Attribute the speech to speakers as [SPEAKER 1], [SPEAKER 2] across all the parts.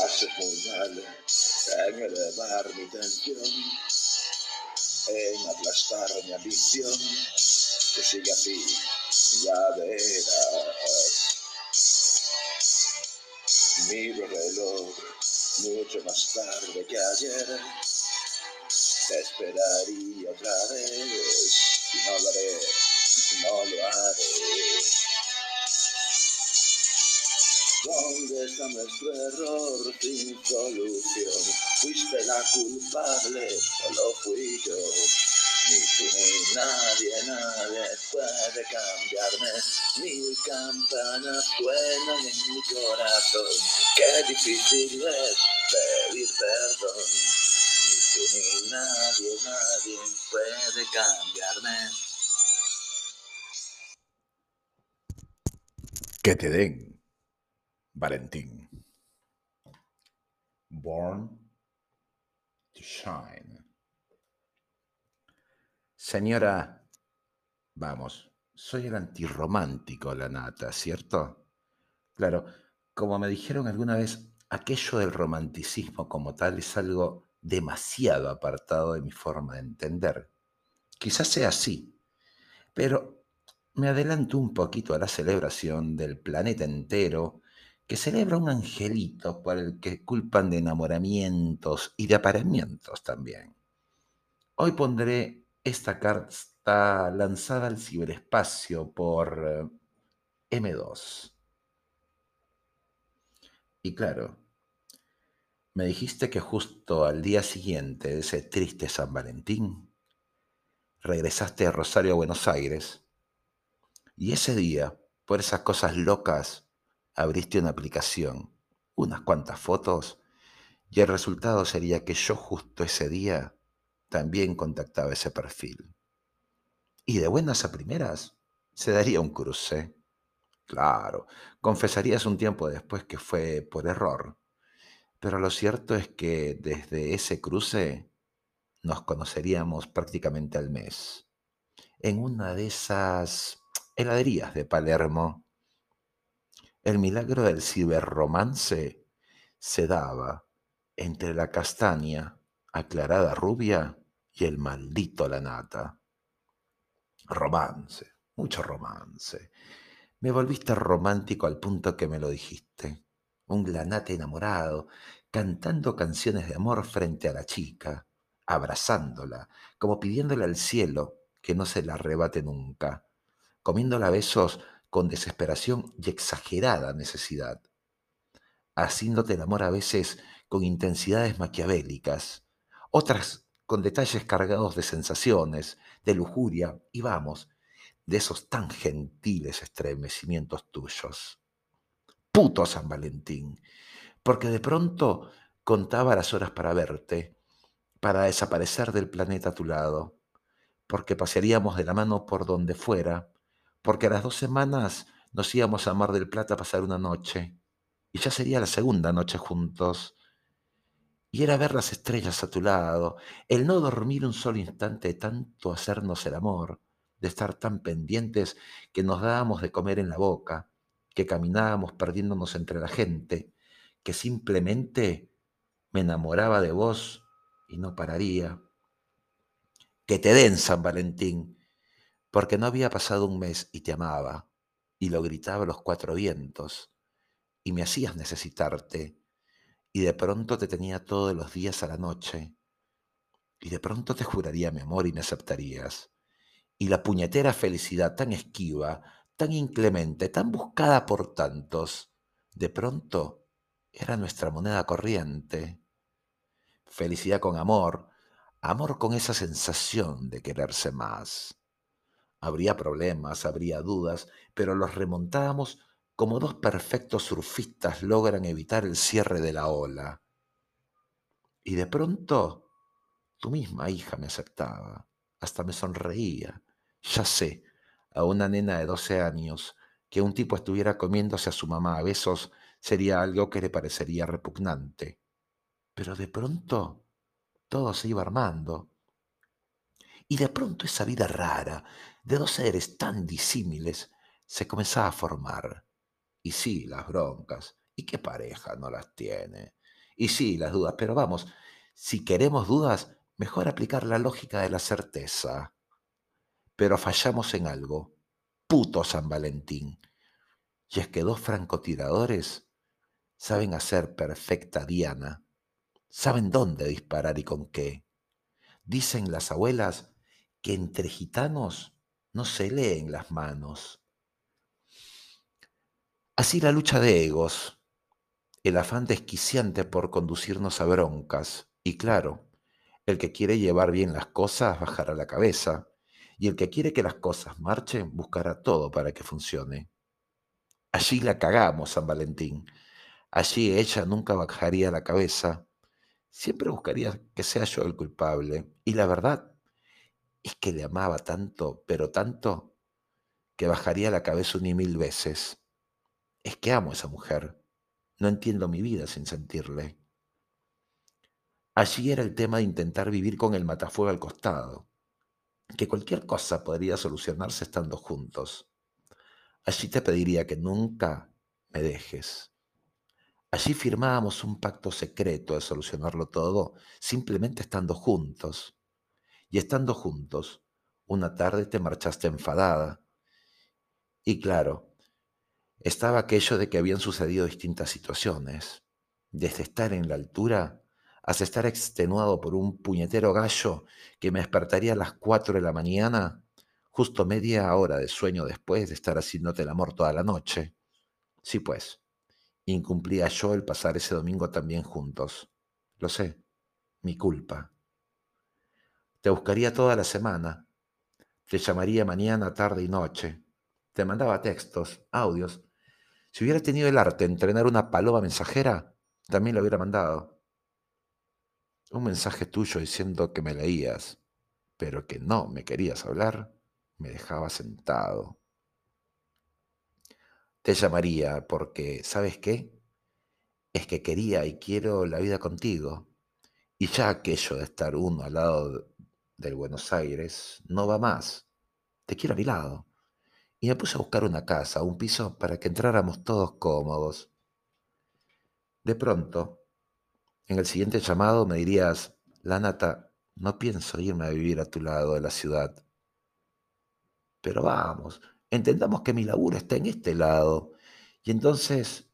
[SPEAKER 1] mal en elevar mi tensión, en aplastar mi ambición, que sigue así, ya verás. Miro el reloj mucho más tarde que ayer, te esperaría otra vez. Y no lo haré, no lo haré. ¿Dónde está nuestro error sin solución? Fuiste la culpable, solo fui yo. Ni tú ni nadie, nadie puede cambiarme. Mil campanas suenan en mi corazón. Qué difícil es pedir perdón. Ni tú ni nadie, nadie puede cambiarme.
[SPEAKER 2] Que te den. Valentín. Born to Shine. Señora, vamos, soy el antirromántico, la nata, ¿cierto? Claro, como me dijeron alguna vez, aquello del romanticismo como tal es algo demasiado apartado de mi forma de entender. Quizás sea así, pero me adelanto un poquito a la celebración del planeta entero que celebra un angelito por el que culpan de enamoramientos y de apareamientos también. Hoy pondré esta carta lanzada al ciberespacio por eh, M2. Y claro, me dijiste que justo al día siguiente de ese triste San Valentín, regresaste a Rosario a Buenos Aires y ese día, por esas cosas locas, abriste una aplicación, unas cuantas fotos, y el resultado sería que yo justo ese día también contactaba ese perfil. Y de buenas a primeras se daría un cruce. Claro, confesarías un tiempo después que fue por error, pero lo cierto es que desde ese cruce nos conoceríamos prácticamente al mes, en una de esas heladerías de Palermo el milagro del ciberromance se daba entre la castaña aclarada rubia y el maldito lanata. Romance, mucho romance. Me volviste romántico al punto que me lo dijiste. Un glanate enamorado, cantando canciones de amor frente a la chica, abrazándola, como pidiéndole al cielo que no se la arrebate nunca, comiéndola besos con desesperación y exagerada necesidad, haciéndote el amor a veces con intensidades maquiavélicas, otras con detalles cargados de sensaciones, de lujuria y vamos, de esos tan gentiles estremecimientos tuyos. Puto San Valentín, porque de pronto contaba las horas para verte, para desaparecer del planeta a tu lado, porque pasearíamos de la mano por donde fuera, porque a las dos semanas nos íbamos a Mar del Plata a pasar una noche, y ya sería la segunda noche juntos. Y era ver las estrellas a tu lado, el no dormir un solo instante de tanto hacernos el amor, de estar tan pendientes que nos dábamos de comer en la boca, que caminábamos perdiéndonos entre la gente, que simplemente me enamoraba de vos y no pararía. Que te den San Valentín, porque no había pasado un mes y te amaba, y lo gritaba a los cuatro vientos, y me hacías necesitarte, y de pronto te tenía todos los días a la noche, y de pronto te juraría mi amor y me aceptarías, y la puñetera felicidad tan esquiva, tan inclemente, tan buscada por tantos, de pronto era nuestra moneda corriente. Felicidad con amor, amor con esa sensación de quererse más. Habría problemas, habría dudas, pero los remontábamos como dos perfectos surfistas logran evitar el cierre de la ola. Y de pronto, tu misma hija me aceptaba, hasta me sonreía. Ya sé, a una nena de 12 años, que un tipo estuviera comiéndose a su mamá a besos sería algo que le parecería repugnante. Pero de pronto todo se iba armando. Y de pronto esa vida rara, de dos seres tan disímiles se comenzaba a formar. Y sí, las broncas. ¿Y qué pareja no las tiene? Y sí, las dudas, pero vamos, si queremos dudas, mejor aplicar la lógica de la certeza. Pero fallamos en algo. Puto San Valentín. Y es que dos francotiradores saben hacer perfecta diana. Saben dónde disparar y con qué. Dicen las abuelas que entre gitanos no se leen las manos. Así la lucha de egos, el afán desquiciante por conducirnos a broncas, y claro, el que quiere llevar bien las cosas bajará la cabeza, y el que quiere que las cosas marchen buscará todo para que funcione. Allí la cagamos, San Valentín. Allí ella nunca bajaría la cabeza. Siempre buscaría que sea yo el culpable. Y la verdad es que le amaba tanto, pero tanto, que bajaría la cabeza un y mil veces. Es que amo a esa mujer. No entiendo mi vida sin sentirle. Allí era el tema de intentar vivir con el matafuego al costado, que cualquier cosa podría solucionarse estando juntos. Allí te pediría que nunca me dejes. Allí firmábamos un pacto secreto de solucionarlo todo simplemente estando juntos. Y estando juntos, una tarde te marchaste enfadada. Y claro, estaba aquello de que habían sucedido distintas situaciones, desde estar en la altura hasta estar extenuado por un puñetero gallo que me despertaría a las cuatro de la mañana, justo media hora de sueño después de estar haciéndote el amor toda la noche. Sí, pues, incumplía yo el pasar ese domingo también juntos. Lo sé, mi culpa. Te buscaría toda la semana. Te llamaría mañana, tarde y noche. Te mandaba textos, audios. Si hubiera tenido el arte de entrenar una paloma mensajera, también lo hubiera mandado. Un mensaje tuyo diciendo que me leías, pero que no me querías hablar, me dejaba sentado. Te llamaría porque, ¿sabes qué? Es que quería y quiero la vida contigo. Y ya aquello de estar uno al lado del Buenos Aires no va más. Te quiero a mi lado. Y me puse a buscar una casa, un piso, para que entráramos todos cómodos. De pronto, en el siguiente llamado me dirías, Lanata, no pienso irme a vivir a tu lado de la ciudad. Pero vamos, entendamos que mi laburo está en este lado. Y entonces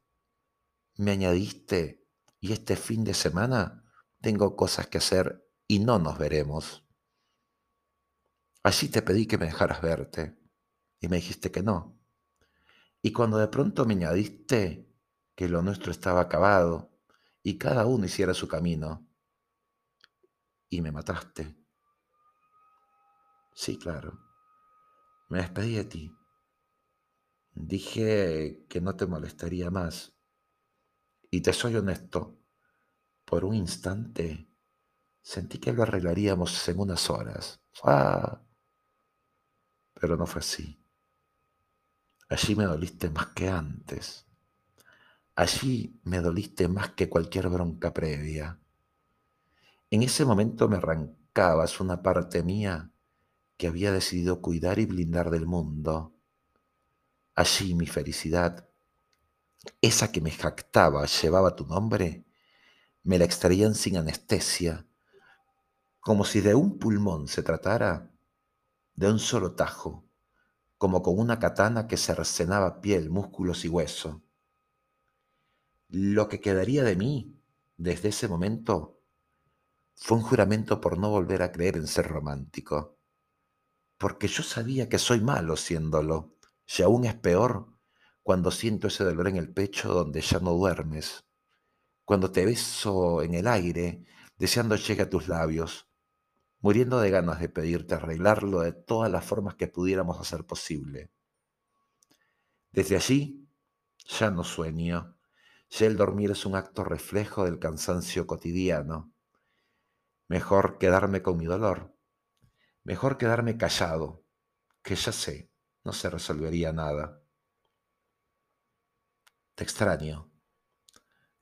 [SPEAKER 2] me añadiste, y este fin de semana tengo cosas que hacer y no nos veremos. Allí te pedí que me dejaras verte y me dijiste que no. Y cuando de pronto me añadiste que lo nuestro estaba acabado y cada uno hiciera su camino, y me mataste. Sí, claro. Me despedí de ti. Dije que no te molestaría más. Y te soy honesto, por un instante sentí que lo arreglaríamos en unas horas. ¡Ah! Pero no fue así. Allí me doliste más que antes. Allí me doliste más que cualquier bronca previa. En ese momento me arrancabas una parte mía que había decidido cuidar y blindar del mundo. Allí mi felicidad, esa que me jactaba, llevaba tu nombre, me la extraían sin anestesia, como si de un pulmón se tratara de un solo tajo, como con una katana que cercenaba piel, músculos y hueso. Lo que quedaría de mí desde ese momento fue un juramento por no volver a creer en ser romántico, porque yo sabía que soy malo siéndolo, y aún es peor cuando siento ese dolor en el pecho donde ya no duermes, cuando te beso en el aire, deseando llegue a tus labios, muriendo de ganas de pedirte arreglarlo de todas las formas que pudiéramos hacer posible. Desde allí ya no sueño, ya el dormir es un acto reflejo del cansancio cotidiano. Mejor quedarme con mi dolor, mejor quedarme callado, que ya sé, no se resolvería nada. Te extraño,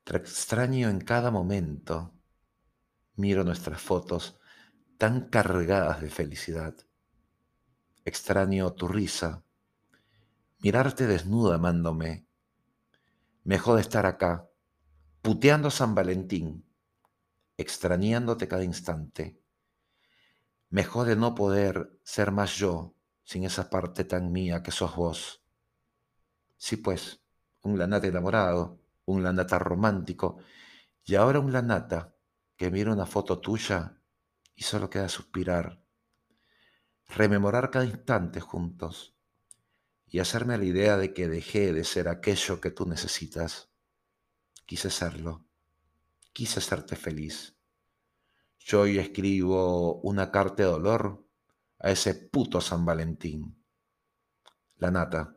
[SPEAKER 2] te extraño en cada momento. Miro nuestras fotos tan cargadas de felicidad. Extraño tu risa, mirarte desnudo amándome. Me jode estar acá, puteando a San Valentín, extrañándote cada instante. Mejor de no poder ser más yo sin esa parte tan mía que sos vos. Sí, pues, un lanata enamorado, un lanata romántico, y ahora un lanata que mira una foto tuya y solo queda suspirar, rememorar cada instante juntos y hacerme la idea de que dejé de ser aquello que tú necesitas. Quise serlo, quise hacerte feliz. Yo hoy escribo una carta de dolor a ese puto San Valentín. La nata